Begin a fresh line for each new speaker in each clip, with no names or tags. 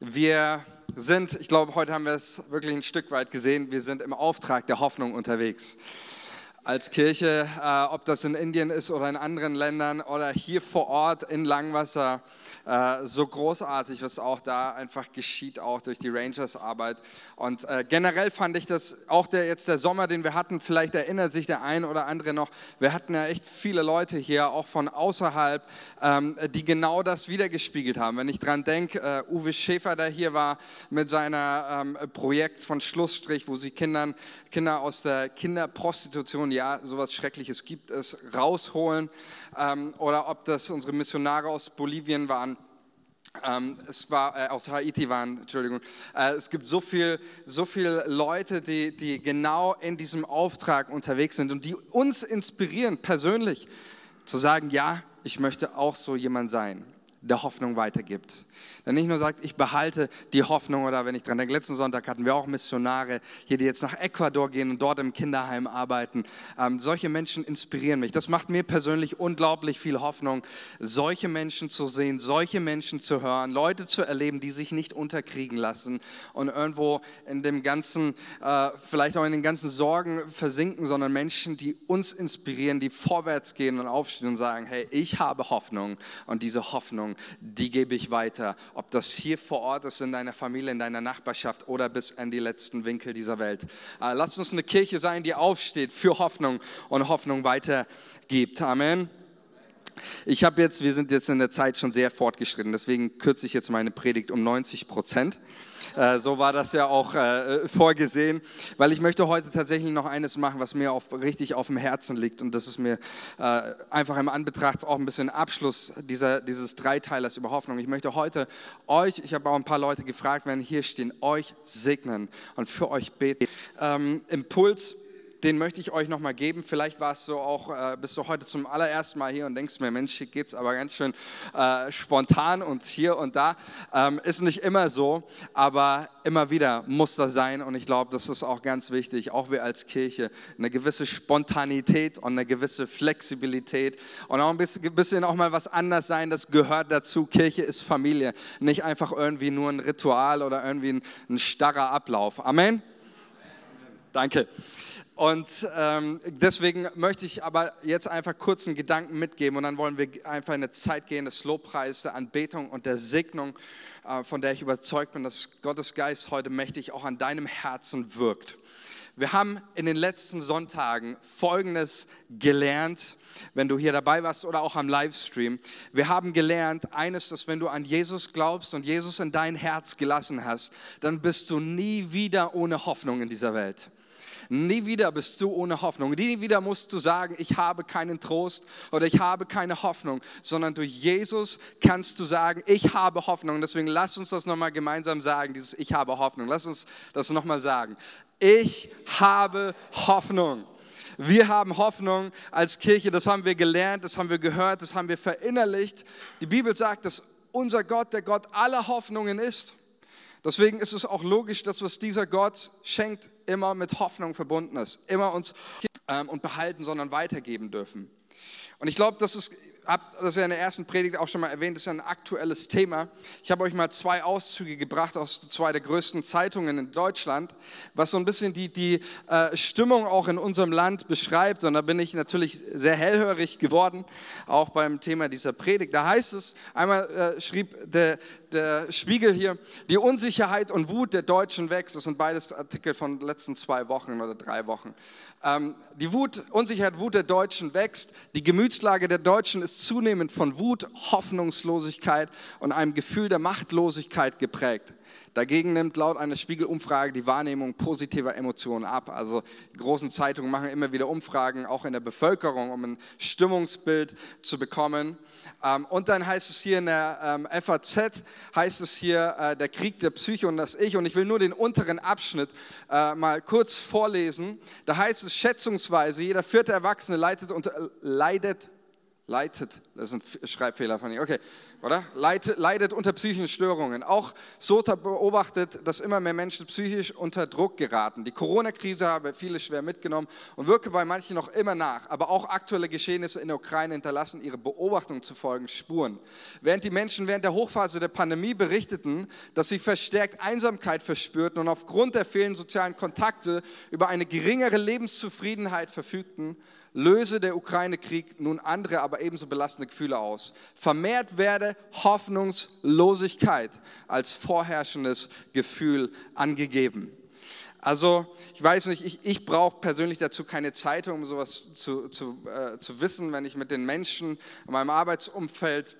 Wir sind, ich glaube, heute haben wir es wirklich ein Stück weit gesehen, wir sind im Auftrag der Hoffnung unterwegs. Als Kirche, äh, ob das in Indien ist oder in anderen Ländern oder hier vor Ort in Langwasser, äh, so großartig, was auch da einfach geschieht, auch durch die Rangers-Arbeit. Und äh, generell fand ich das, auch der, jetzt der Sommer, den wir hatten, vielleicht erinnert sich der ein oder andere noch, wir hatten ja echt viele Leute hier, auch von außerhalb, ähm, die genau das wiedergespiegelt haben. Wenn ich dran denke, äh, Uwe Schäfer, der hier war mit seinem ähm, Projekt von Schlussstrich, wo sie Kindern, Kinder aus der Kinderprostitution, ja, sowas Schreckliches gibt es, rausholen. Ähm, oder ob das unsere Missionare aus Bolivien waren ähm, es war äh, aus Haiti waren, Entschuldigung. Äh, es gibt so viel, so viele Leute, die, die genau in diesem Auftrag unterwegs sind und die uns inspirieren persönlich zu sagen, ja, ich möchte auch so jemand sein, der Hoffnung weitergibt der nicht nur sagt, ich behalte die Hoffnung oder wenn ich dran denke, letzten Sonntag hatten wir auch Missionare hier, die jetzt nach Ecuador gehen und dort im Kinderheim arbeiten. Ähm, solche Menschen inspirieren mich. Das macht mir persönlich unglaublich viel Hoffnung, solche Menschen zu sehen, solche Menschen zu hören, Leute zu erleben, die sich nicht unterkriegen lassen und irgendwo in dem ganzen, äh, vielleicht auch in den ganzen Sorgen versinken, sondern Menschen, die uns inspirieren, die vorwärts gehen und aufstehen und sagen, hey, ich habe Hoffnung und diese Hoffnung, die gebe ich weiter ob das hier vor Ort ist, in deiner Familie, in deiner Nachbarschaft oder bis an die letzten Winkel dieser Welt. Äh, lass uns eine Kirche sein, die aufsteht für Hoffnung und Hoffnung weitergibt. Amen. Ich habe jetzt, wir sind jetzt in der Zeit schon sehr fortgeschritten, deswegen kürze ich jetzt meine Predigt um 90 Prozent. Äh, so war das ja auch äh, vorgesehen, weil ich möchte heute tatsächlich noch eines machen, was mir auf, richtig auf dem Herzen liegt und das ist mir äh, einfach im Anbetracht auch ein bisschen Abschluss dieser, dieses Dreiteilers über Hoffnung. Ich möchte heute euch, ich habe auch ein paar Leute gefragt, wenn hier stehen, euch segnen und für euch beten. Ähm, Impuls den möchte ich euch nochmal geben. Vielleicht warst du auch, äh, bist du heute zum allerersten Mal hier und denkst mir, Mensch, hier geht es aber ganz schön äh, spontan und hier und da. Ähm, ist nicht immer so, aber immer wieder muss das sein und ich glaube, das ist auch ganz wichtig, auch wir als Kirche, eine gewisse Spontanität und eine gewisse Flexibilität und auch ein bisschen, bisschen auch mal was anders sein, das gehört dazu. Kirche ist Familie, nicht einfach irgendwie nur ein Ritual oder irgendwie ein, ein starrer Ablauf. Amen. Danke. Und ähm, deswegen möchte ich aber jetzt einfach kurz einen Gedanken mitgeben und dann wollen wir einfach in eine Zeit gehen des Lobpreises, der Anbetung und der Segnung, äh, von der ich überzeugt bin, dass Gottes Geist heute mächtig auch an deinem Herzen wirkt. Wir haben in den letzten Sonntagen Folgendes gelernt, wenn du hier dabei warst oder auch am Livestream. Wir haben gelernt, eines, dass wenn du an Jesus glaubst und Jesus in dein Herz gelassen hast, dann bist du nie wieder ohne Hoffnung in dieser Welt. Nie wieder bist du ohne Hoffnung. Nie wieder musst du sagen, ich habe keinen Trost oder ich habe keine Hoffnung, sondern durch Jesus kannst du sagen, ich habe Hoffnung. Deswegen lass uns das nochmal gemeinsam sagen, dieses Ich habe Hoffnung. Lass uns das nochmal sagen. Ich habe Hoffnung. Wir haben Hoffnung als Kirche, das haben wir gelernt, das haben wir gehört, das haben wir verinnerlicht. Die Bibel sagt, dass unser Gott der Gott aller Hoffnungen ist. Deswegen ist es auch logisch, dass was dieser Gott schenkt, immer mit Hoffnung verbunden ist, immer uns ähm, und behalten, sondern weitergeben dürfen. Und ich glaube, das ist habe das ja in der ersten Predigt auch schon mal erwähnt, das ist ein aktuelles Thema. Ich habe euch mal zwei Auszüge gebracht aus zwei der größten Zeitungen in Deutschland, was so ein bisschen die, die äh, Stimmung auch in unserem Land beschreibt. Und da bin ich natürlich sehr hellhörig geworden, auch beim Thema dieser Predigt. Da heißt es, einmal äh, schrieb der, der Spiegel hier, die Unsicherheit und Wut der Deutschen wächst. Das sind beides Artikel von den letzten zwei Wochen oder drei Wochen. Ähm, die Wut, Unsicherheit, Wut der Deutschen wächst. Die Gemütslage der Deutschen ist zunehmend von Wut, Hoffnungslosigkeit und einem Gefühl der Machtlosigkeit geprägt. Dagegen nimmt laut einer Spiegelumfrage die Wahrnehmung positiver Emotionen ab. Also die großen Zeitungen machen immer wieder Umfragen, auch in der Bevölkerung, um ein Stimmungsbild zu bekommen. Ähm, und dann heißt es hier in der ähm, FAZ, heißt es hier äh, der Krieg der Psyche und das Ich. Und ich will nur den unteren Abschnitt äh, mal kurz vorlesen. Da heißt es schätzungsweise, jeder vierte Erwachsene leidet unter, leidet leitet, das ist ein Schreibfehler von ich, okay, oder? Leidet, leidet unter psychischen Störungen. Auch so beobachtet, dass immer mehr Menschen psychisch unter Druck geraten. Die Corona-Krise habe viele schwer mitgenommen und wirke bei manchen noch immer nach. Aber auch aktuelle Geschehnisse in der Ukraine hinterlassen ihre Beobachtung zu folgen Spuren. Während die Menschen während der Hochphase der Pandemie berichteten, dass sie verstärkt Einsamkeit verspürten und aufgrund der fehlenden sozialen Kontakte über eine geringere Lebenszufriedenheit verfügten, löse der Ukraine-Krieg nun andere, aber ebenso belastende Gefühle aus. Vermehrt werde Hoffnungslosigkeit als vorherrschendes Gefühl angegeben. Also ich weiß nicht, ich, ich brauche persönlich dazu keine Zeitung, um sowas zu, zu, äh, zu wissen, wenn ich mit den Menschen in meinem Arbeitsumfeld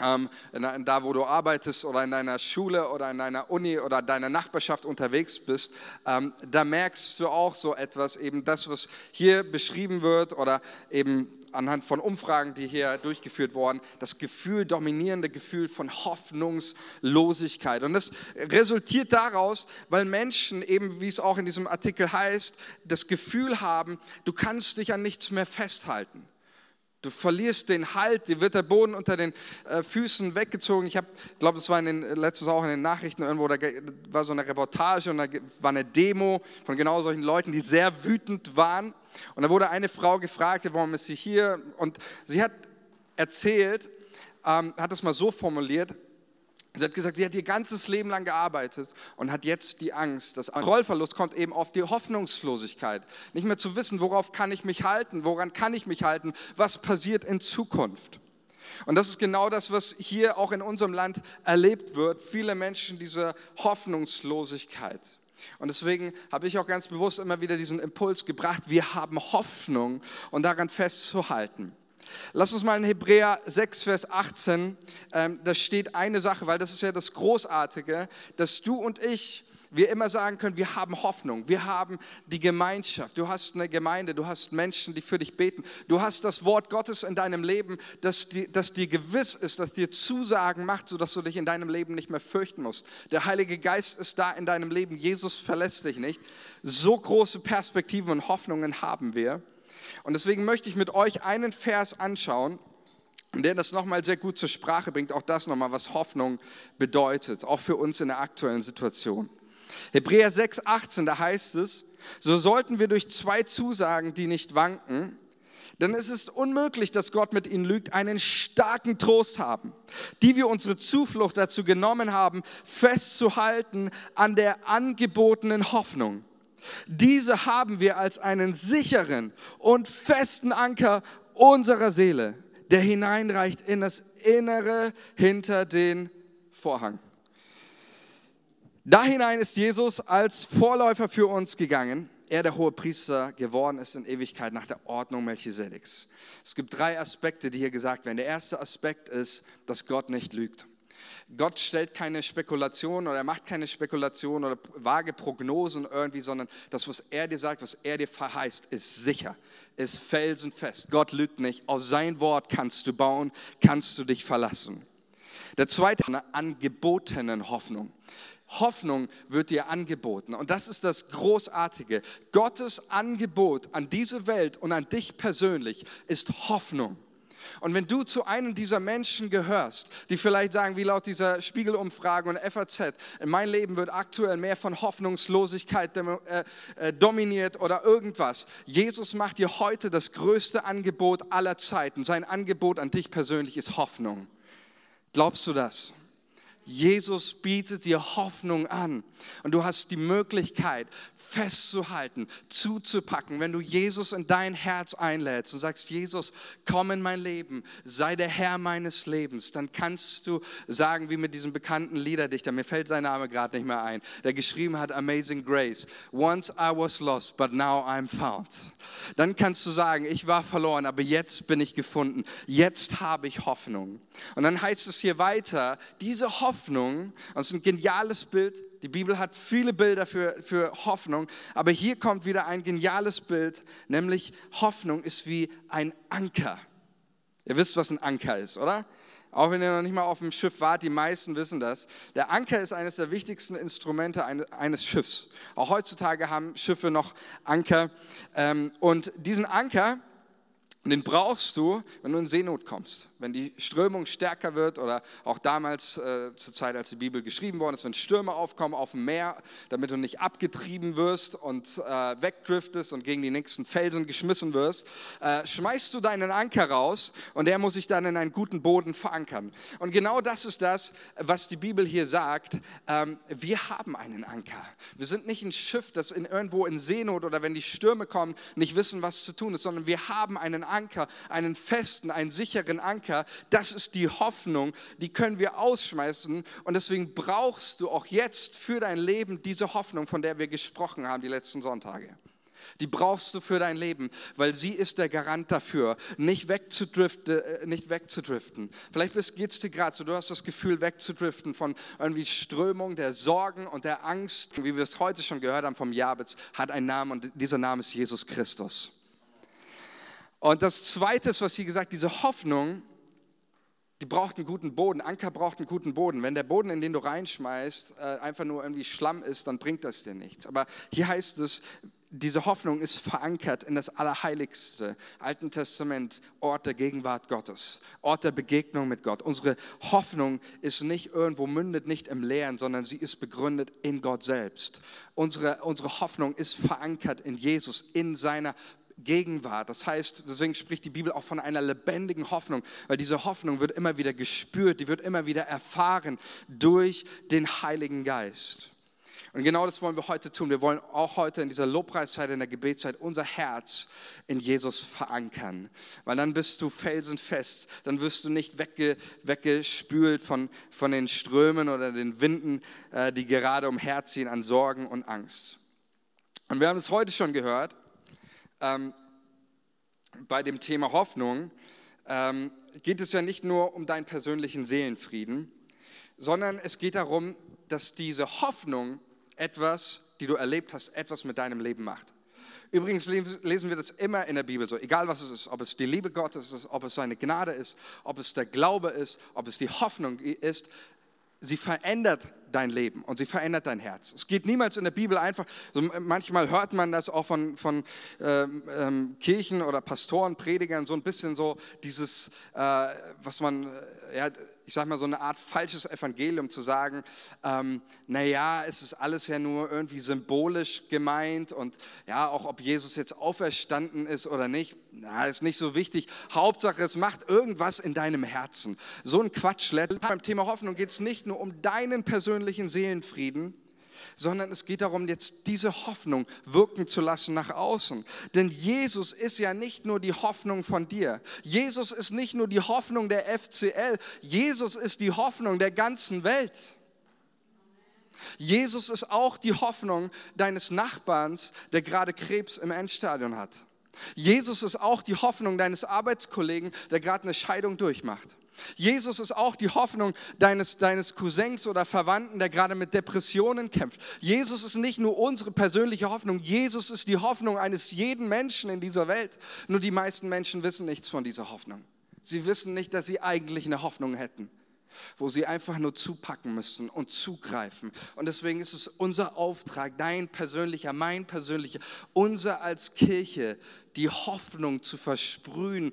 da wo du arbeitest oder in deiner Schule oder in deiner Uni oder deiner Nachbarschaft unterwegs bist, ähm, da merkst du auch so etwas, eben das, was hier beschrieben wird oder eben anhand von Umfragen, die hier durchgeführt wurden, das Gefühl, dominierende Gefühl von Hoffnungslosigkeit. Und das resultiert daraus, weil Menschen eben, wie es auch in diesem Artikel heißt, das Gefühl haben, du kannst dich an nichts mehr festhalten. Du verlierst den Halt, dir wird der Boden unter den äh, Füßen weggezogen. Ich glaube, das war in den, letztes auch in den Nachrichten irgendwo, da war so eine Reportage und da war eine Demo von genau solchen Leuten, die sehr wütend waren. Und da wurde eine Frau gefragt, warum ist sie hier? Und sie hat erzählt, ähm, hat es mal so formuliert, Sie hat gesagt, sie hat ihr ganzes Leben lang gearbeitet und hat jetzt die Angst. Das Rollverlust kommt eben auf die Hoffnungslosigkeit. Nicht mehr zu wissen, worauf kann ich mich halten, woran kann ich mich halten, was passiert in Zukunft. Und das ist genau das, was hier auch in unserem Land erlebt wird. Viele Menschen diese Hoffnungslosigkeit. Und deswegen habe ich auch ganz bewusst immer wieder diesen Impuls gebracht, wir haben Hoffnung und daran festzuhalten. Lass uns mal in Hebräer 6, Vers 18, ähm, da steht eine Sache, weil das ist ja das Großartige, dass du und ich, wir immer sagen können, wir haben Hoffnung, wir haben die Gemeinschaft, du hast eine Gemeinde, du hast Menschen, die für dich beten, du hast das Wort Gottes in deinem Leben, das, die, das dir gewiss ist, das dir Zusagen macht, sodass du dich in deinem Leben nicht mehr fürchten musst. Der Heilige Geist ist da in deinem Leben, Jesus verlässt dich nicht. So große Perspektiven und Hoffnungen haben wir. Und deswegen möchte ich mit euch einen Vers anschauen, der das nochmal sehr gut zur Sprache bringt, auch das nochmal, was Hoffnung bedeutet, auch für uns in der aktuellen Situation. Hebräer 6, 18, da heißt es, so sollten wir durch zwei Zusagen, die nicht wanken, denn es ist unmöglich, dass Gott mit ihnen lügt, einen starken Trost haben, die wir unsere Zuflucht dazu genommen haben, festzuhalten an der angebotenen Hoffnung. Diese haben wir als einen sicheren und festen Anker unserer Seele, der hineinreicht in das Innere hinter den Vorhang. Da hinein ist Jesus als Vorläufer für uns gegangen, er der hohe Priester geworden ist in Ewigkeit nach der Ordnung Melchisedeks. Es gibt drei Aspekte, die hier gesagt werden. Der erste Aspekt ist, dass Gott nicht lügt. Gott stellt keine Spekulation oder macht keine Spekulation oder vage Prognosen irgendwie, sondern das, was er dir sagt, was er dir verheißt, ist sicher, ist felsenfest. Gott lügt nicht. Auf sein Wort kannst du bauen, kannst du dich verlassen. Der zweite, eine angebotenen Hoffnung. Hoffnung wird dir angeboten. Und das ist das Großartige. Gottes Angebot an diese Welt und an dich persönlich ist Hoffnung. Und wenn du zu einem dieser Menschen gehörst, die vielleicht sagen, wie laut dieser Spiegelumfrage und FAZ, mein Leben wird aktuell mehr von Hoffnungslosigkeit äh, äh, dominiert oder irgendwas. Jesus macht dir heute das größte Angebot aller Zeiten. Sein Angebot an dich persönlich ist Hoffnung. Glaubst du das? Jesus bietet dir Hoffnung an und du hast die Möglichkeit festzuhalten, zuzupacken, wenn du Jesus in dein Herz einlädst und sagst, Jesus, komm in mein Leben, sei der Herr meines Lebens, dann kannst du sagen, wie mit diesem bekannten Liederdichter, mir fällt sein Name gerade nicht mehr ein, der geschrieben hat Amazing Grace, once I was lost, but now I'm found. Dann kannst du sagen, ich war verloren, aber jetzt bin ich gefunden, jetzt habe ich Hoffnung. Und dann heißt es hier weiter, diese Hoffnung Hoffnung, das ist ein geniales Bild. Die Bibel hat viele Bilder für, für Hoffnung, aber hier kommt wieder ein geniales Bild, nämlich Hoffnung ist wie ein Anker. Ihr wisst, was ein Anker ist, oder? Auch wenn ihr noch nicht mal auf dem Schiff wart, die meisten wissen das. Der Anker ist eines der wichtigsten Instrumente eines Schiffs. Auch heutzutage haben Schiffe noch Anker. Ähm, und diesen Anker, den brauchst du, wenn du in Seenot kommst. Wenn die Strömung stärker wird oder auch damals äh, zur Zeit, als die Bibel geschrieben worden ist, wenn Stürme aufkommen auf dem Meer, damit du nicht abgetrieben wirst und äh, wegdriftest und gegen die nächsten Felsen geschmissen wirst, äh, schmeißt du deinen Anker raus und der muss sich dann in einen guten Boden verankern. Und genau das ist das, was die Bibel hier sagt. Ähm, wir haben einen Anker. Wir sind nicht ein Schiff, das in, irgendwo in Seenot oder wenn die Stürme kommen, nicht wissen, was zu tun ist, sondern wir haben einen Anker, einen festen, einen sicheren Anker Anker, das ist die Hoffnung, die können wir ausschmeißen. Und deswegen brauchst du auch jetzt für dein Leben diese Hoffnung, von der wir gesprochen haben die letzten Sonntage. Die brauchst du für dein Leben, weil sie ist der Garant dafür, nicht wegzudriften. Äh, nicht wegzudriften. Vielleicht geht es dir gerade so, du hast das Gefühl, wegzudriften von irgendwie Strömung der Sorgen und der Angst. Wie wir es heute schon gehört haben vom Jabez, hat einen Namen und dieser Name ist Jesus Christus. Und das Zweite ist, was hier gesagt, diese Hoffnung, die braucht einen guten Boden. Anker braucht einen guten Boden. Wenn der Boden, in den du reinschmeißt, äh, einfach nur irgendwie Schlamm ist, dann bringt das dir nichts. Aber hier heißt es, diese Hoffnung ist verankert in das Allerheiligste, Alten Testament, Ort der Gegenwart Gottes, Ort der Begegnung mit Gott. Unsere Hoffnung ist nicht irgendwo mündet, nicht im Leeren, sondern sie ist begründet in Gott selbst. Unsere, unsere Hoffnung ist verankert in Jesus, in seiner Gegenwart. Das heißt, deswegen spricht die Bibel auch von einer lebendigen Hoffnung, weil diese Hoffnung wird immer wieder gespürt, die wird immer wieder erfahren durch den Heiligen Geist. Und genau das wollen wir heute tun. Wir wollen auch heute in dieser Lobpreiszeit, in der Gebetszeit unser Herz in Jesus verankern. Weil dann bist du felsenfest, dann wirst du nicht wegge, weggespült von, von den Strömen oder den Winden, äh, die gerade umherziehen an Sorgen und Angst. Und wir haben es heute schon gehört, ähm, bei dem Thema Hoffnung ähm, geht es ja nicht nur um deinen persönlichen Seelenfrieden, sondern es geht darum, dass diese Hoffnung etwas, die du erlebt hast, etwas mit deinem Leben macht. Übrigens lesen wir das immer in der Bibel so, egal was es ist, ob es die Liebe Gottes ist, ob es seine Gnade ist, ob es der Glaube ist, ob es die Hoffnung ist, sie verändert dein Leben und sie verändert dein Herz. Es geht niemals in der Bibel einfach, so manchmal hört man das auch von, von ähm, ähm, Kirchen oder Pastoren, Predigern, so ein bisschen so dieses, äh, was man, äh, ja, ich sag mal, so eine Art falsches Evangelium zu sagen, ähm, naja, es ist alles ja nur irgendwie symbolisch gemeint und ja, auch ob Jesus jetzt auferstanden ist oder nicht, na, ist nicht so wichtig. Hauptsache, es macht irgendwas in deinem Herzen. So ein Quatsch. Beim Thema Hoffnung geht es nicht nur um deinen persönlichen Seelenfrieden, sondern es geht darum, jetzt diese Hoffnung wirken zu lassen nach außen. Denn Jesus ist ja nicht nur die Hoffnung von dir. Jesus ist nicht nur die Hoffnung der FCL. Jesus ist die Hoffnung der ganzen Welt. Jesus ist auch die Hoffnung deines Nachbarns, der gerade Krebs im Endstadion hat. Jesus ist auch die Hoffnung deines Arbeitskollegen, der gerade eine Scheidung durchmacht. Jesus ist auch die Hoffnung deines, deines Cousins oder Verwandten, der gerade mit Depressionen kämpft. Jesus ist nicht nur unsere persönliche Hoffnung, Jesus ist die Hoffnung eines jeden Menschen in dieser Welt. Nur die meisten Menschen wissen nichts von dieser Hoffnung. Sie wissen nicht, dass sie eigentlich eine Hoffnung hätten wo sie einfach nur zupacken müssen und zugreifen. Und deswegen ist es unser Auftrag, dein persönlicher, mein persönlicher, unser als Kirche, die Hoffnung zu versprühen,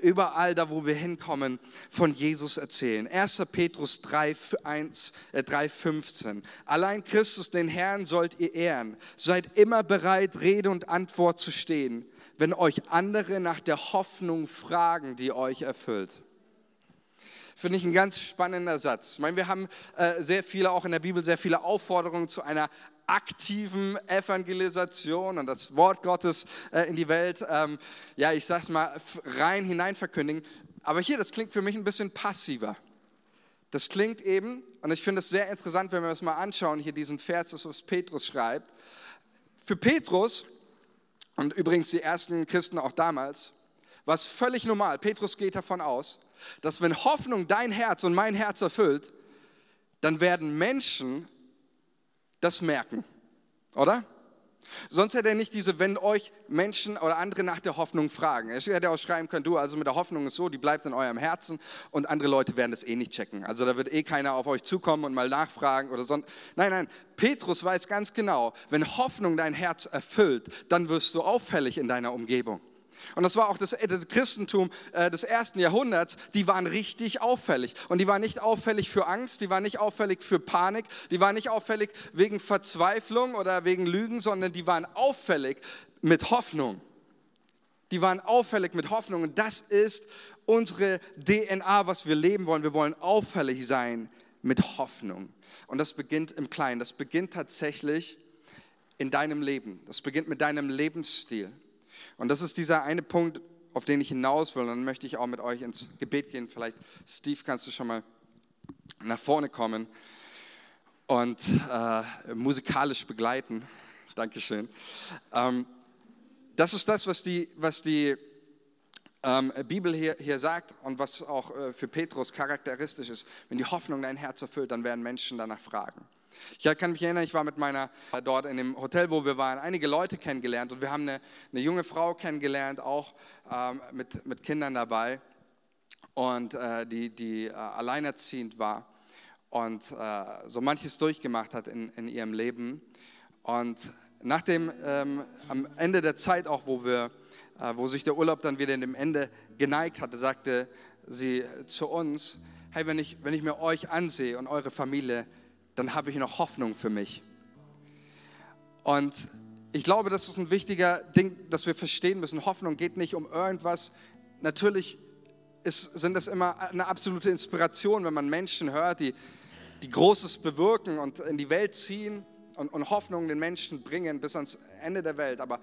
überall da, wo wir hinkommen, von Jesus erzählen. 1. Petrus 3, 1, äh, 3, 15. Allein Christus, den Herrn, sollt ihr ehren. Seid immer bereit, Rede und Antwort zu stehen, wenn euch andere nach der Hoffnung fragen, die euch erfüllt finde ich ein ganz spannender Satz. Ich meine, wir haben äh, sehr viele, auch in der Bibel, sehr viele Aufforderungen zu einer aktiven Evangelisation und das Wort Gottes äh, in die Welt, ähm, ja, ich sag's mal, rein hinein verkündigen. Aber hier, das klingt für mich ein bisschen passiver. Das klingt eben, und ich finde es sehr interessant, wenn wir uns mal anschauen, hier diesen Vers, das was Petrus schreibt. Für Petrus, und übrigens die ersten Christen auch damals, war es völlig normal. Petrus geht davon aus, dass wenn Hoffnung dein Herz und mein Herz erfüllt, dann werden Menschen das merken, oder? Sonst hätte er nicht diese, wenn euch Menschen oder andere nach der Hoffnung fragen. Er hätte auch schreiben können, du, also mit der Hoffnung ist so, die bleibt in eurem Herzen und andere Leute werden das eh nicht checken. Also da wird eh keiner auf euch zukommen und mal nachfragen oder sonst. Nein, nein, Petrus weiß ganz genau, wenn Hoffnung dein Herz erfüllt, dann wirst du auffällig in deiner Umgebung. Und das war auch das, das Christentum äh, des ersten Jahrhunderts, die waren richtig auffällig. Und die waren nicht auffällig für Angst, die waren nicht auffällig für Panik, die waren nicht auffällig wegen Verzweiflung oder wegen Lügen, sondern die waren auffällig mit Hoffnung. Die waren auffällig mit Hoffnung. Und das ist unsere DNA, was wir leben wollen. Wir wollen auffällig sein mit Hoffnung. Und das beginnt im Kleinen. Das beginnt tatsächlich in deinem Leben. Das beginnt mit deinem Lebensstil. Und das ist dieser eine Punkt, auf den ich hinaus will. Und dann möchte ich auch mit euch ins Gebet gehen. Vielleicht, Steve, kannst du schon mal nach vorne kommen und äh, musikalisch begleiten. Dankeschön. Ähm, das ist das, was die, was die ähm, Bibel hier, hier sagt und was auch äh, für Petrus charakteristisch ist. Wenn die Hoffnung dein Herz erfüllt, dann werden Menschen danach fragen. Ich kann mich erinnern, ich war mit meiner, äh, dort in dem Hotel, wo wir waren, einige Leute kennengelernt und wir haben eine, eine junge Frau kennengelernt, auch ähm, mit, mit Kindern dabei und äh, die, die äh, alleinerziehend war und äh, so manches durchgemacht hat in, in ihrem Leben. Und nach dem, ähm, am Ende der Zeit auch, wo, wir, äh, wo sich der Urlaub dann wieder in dem Ende geneigt hatte, sagte sie zu uns, hey, wenn ich, wenn ich mir euch ansehe und eure Familie, dann habe ich noch Hoffnung für mich. Und ich glaube, das ist ein wichtiger Ding, das wir verstehen müssen. Hoffnung geht nicht um irgendwas. Natürlich ist, sind das immer eine absolute Inspiration, wenn man Menschen hört, die, die Großes bewirken und in die Welt ziehen und, und Hoffnung den Menschen bringen bis ans Ende der Welt. Aber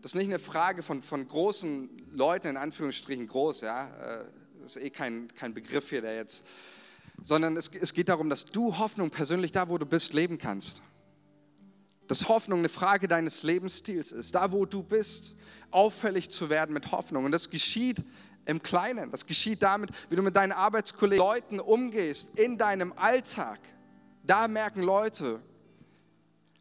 das ist nicht eine Frage von, von großen Leuten, in Anführungsstrichen groß, ja. Äh, das ist eh kein, kein Begriff hier, der jetzt sondern es, es geht darum, dass du Hoffnung persönlich da, wo du bist, leben kannst. Dass Hoffnung eine Frage deines Lebensstils ist, da wo du bist, auffällig zu werden mit Hoffnung. Und das geschieht im Kleinen, das geschieht damit, wie du mit deinen Arbeitskollegen, Leuten umgehst, in deinem Alltag. Da merken Leute,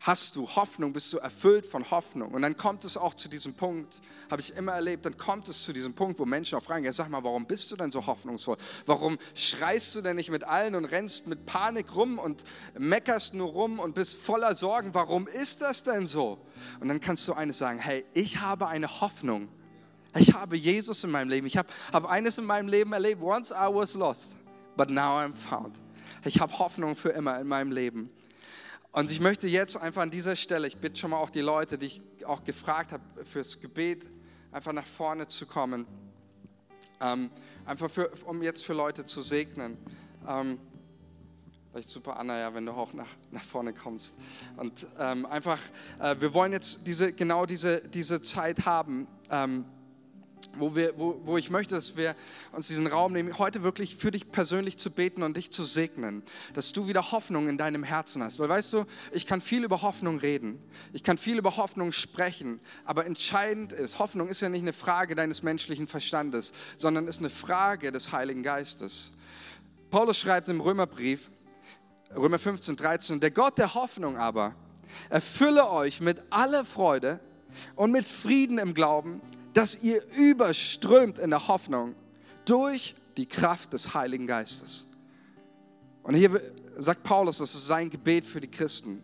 hast du Hoffnung, bist du erfüllt von Hoffnung. Und dann kommt es auch zu diesem Punkt, habe ich immer erlebt, dann kommt es zu diesem Punkt, wo Menschen auch fragen, ja sag mal, warum bist du denn so hoffnungsvoll? Warum schreist du denn nicht mit allen und rennst mit Panik rum und meckerst nur rum und bist voller Sorgen? Warum ist das denn so? Und dann kannst du eines sagen, hey, ich habe eine Hoffnung. Ich habe Jesus in meinem Leben. Ich habe, habe eines in meinem Leben erlebt. Once I was lost, but now I'm found. Ich habe Hoffnung für immer in meinem Leben. Und ich möchte jetzt einfach an dieser Stelle, ich bitte schon mal auch die Leute, die ich auch gefragt habe fürs Gebet, einfach nach vorne zu kommen. Ähm, einfach für, um jetzt für Leute zu segnen. Ähm, vielleicht super, Anna, ja, wenn du auch nach, nach vorne kommst. Und ähm, einfach, äh, wir wollen jetzt diese, genau diese, diese Zeit haben. Ähm, wo, wir, wo, wo ich möchte, dass wir uns diesen Raum nehmen, heute wirklich für dich persönlich zu beten und dich zu segnen, dass du wieder Hoffnung in deinem Herzen hast. Weil weißt du, ich kann viel über Hoffnung reden, ich kann viel über Hoffnung sprechen, aber entscheidend ist, Hoffnung ist ja nicht eine Frage deines menschlichen Verstandes, sondern ist eine Frage des Heiligen Geistes. Paulus schreibt im Römerbrief, Römer 15, 13, der Gott der Hoffnung aber erfülle euch mit aller Freude und mit Frieden im Glauben, dass ihr überströmt in der Hoffnung durch die Kraft des Heiligen Geistes. Und hier sagt Paulus, das ist sein Gebet für die Christen.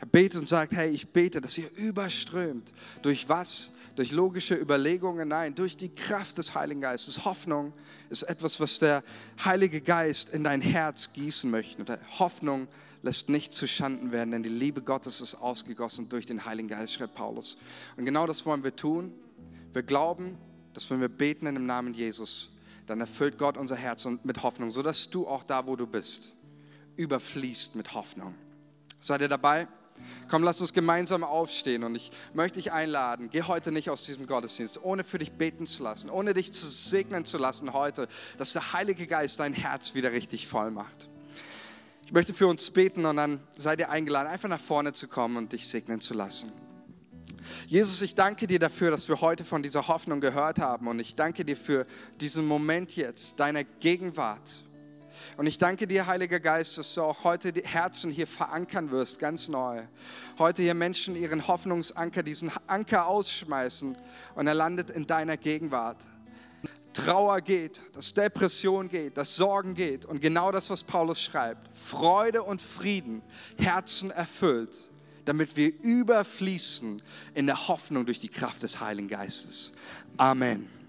Er betet und sagt, hey, ich bete, dass ihr überströmt. Durch was? Durch logische Überlegungen? Nein, durch die Kraft des Heiligen Geistes. Hoffnung ist etwas, was der Heilige Geist in dein Herz gießen möchte. Hoffnung lässt nicht zu Schanden werden, denn die Liebe Gottes ist ausgegossen durch den Heiligen Geist, schreibt Paulus. Und genau das wollen wir tun. Wir glauben, dass wenn wir beten in dem Namen Jesus, dann erfüllt Gott unser Herz mit Hoffnung, sodass du auch da, wo du bist, überfließt mit Hoffnung. Seid ihr dabei? Komm, lass uns gemeinsam aufstehen und ich möchte dich einladen, geh heute nicht aus diesem Gottesdienst, ohne für dich beten zu lassen, ohne dich zu segnen zu lassen heute, dass der Heilige Geist dein Herz wieder richtig voll macht. Ich möchte für uns beten und dann seid ihr eingeladen, einfach nach vorne zu kommen und dich segnen zu lassen. Jesus, ich danke dir dafür, dass wir heute von dieser Hoffnung gehört haben und ich danke dir für diesen Moment jetzt, deiner Gegenwart. Und ich danke dir, Heiliger Geist, dass du auch heute die Herzen hier verankern wirst, ganz neu. Heute hier Menschen ihren Hoffnungsanker, diesen Anker ausschmeißen und er landet in deiner Gegenwart. Trauer geht, dass Depression geht, dass Sorgen geht und genau das, was Paulus schreibt. Freude und Frieden, Herzen erfüllt damit wir überfließen in der Hoffnung durch die Kraft des Heiligen Geistes. Amen.